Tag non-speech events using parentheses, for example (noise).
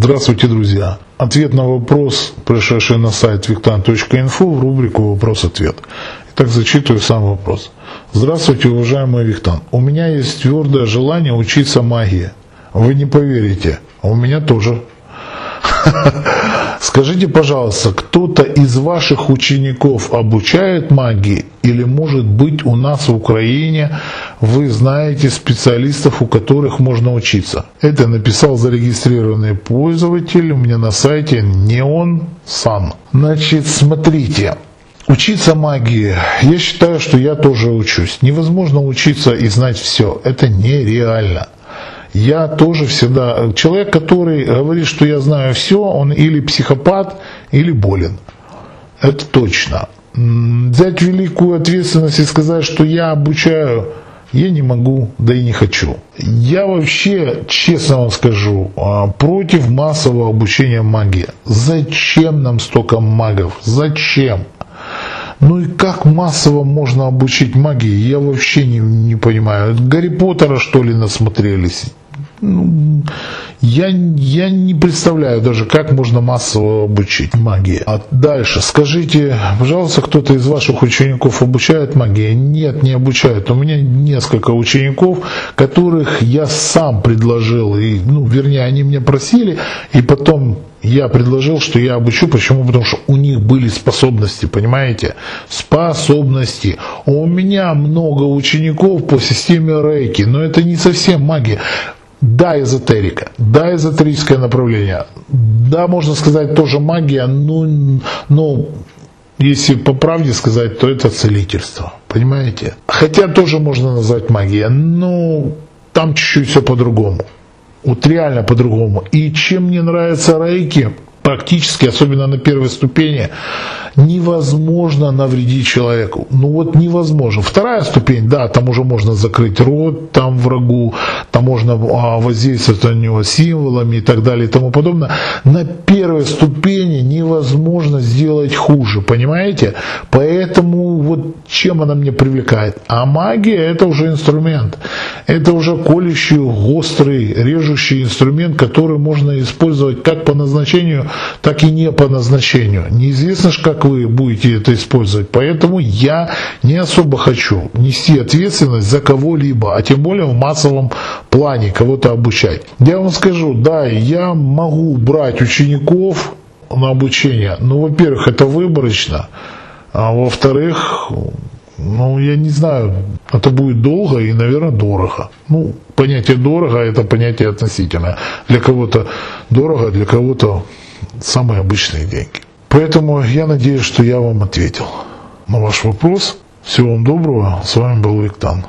Здравствуйте, друзья! Ответ на вопрос, пришедший на сайт виктан.инфо в рубрику «Вопрос-ответ». Итак, зачитываю сам вопрос. Здравствуйте, уважаемый Виктан. У меня есть твердое желание учиться магии. Вы не поверите, а у меня тоже. (laughs) Скажите, пожалуйста, кто-то из ваших учеников обучает магии или может быть у нас в Украине вы знаете специалистов, у которых можно учиться? Это написал зарегистрированный пользователь у меня на сайте Neon Sun. Значит, смотрите, Учиться магии, я считаю, что я тоже учусь. Невозможно учиться и знать все. Это нереально я тоже всегда... Человек, который говорит, что я знаю все, он или психопат, или болен. Это точно. Взять великую ответственность и сказать, что я обучаю, я не могу, да и не хочу. Я вообще, честно вам скажу, а, против массового обучения магии. Зачем нам столько магов? Зачем? Ну и как массово можно обучить магии, я вообще не, не понимаю. Гарри Поттера что ли насмотрелись? Ну, я, я не представляю даже, как можно массово обучить магии. А дальше, скажите, пожалуйста, кто-то из ваших учеников обучает магии? Нет, не обучают. У меня несколько учеников, которых я сам предложил, и, ну, вернее, они меня просили, и потом я предложил, что я обучу. Почему? Потому что у них были способности, понимаете? Способности. У меня много учеников по системе рейки, но это не совсем магия. Да, эзотерика, да, эзотерическое направление, да, можно сказать, тоже магия, но, но если по правде сказать, то это целительство, понимаете? Хотя тоже можно назвать магией, но там чуть-чуть все по-другому. Вот реально по-другому. И чем мне нравится рейки, практически, особенно на первой ступени, невозможно навредить человеку. Ну вот невозможно. Вторая ступень, да, там уже можно закрыть рот там врагу, там можно а, воздействовать на него символами и так далее и тому подобное. На первой ступени невозможно сделать хуже, понимаете? Поэтому вот чем она мне привлекает? А магия это уже инструмент. Это уже колющий, острый, режущий инструмент, который можно использовать как по назначению, так и не по назначению. Неизвестно, как вы будете это использовать. Поэтому я не особо хочу нести ответственность за кого-либо, а тем более в массовом плане кого-то обучать. Я вам скажу, да, я могу брать учеников на обучение, но, во-первых, это выборочно, а во-вторых, ну, я не знаю, это будет долго и, наверное, дорого. Ну, понятие дорого – это понятие относительное. Для кого-то дорого, для кого-то самые обычные деньги. Поэтому я надеюсь, что я вам ответил на ваш вопрос. Всего вам доброго. С вами был Виктан.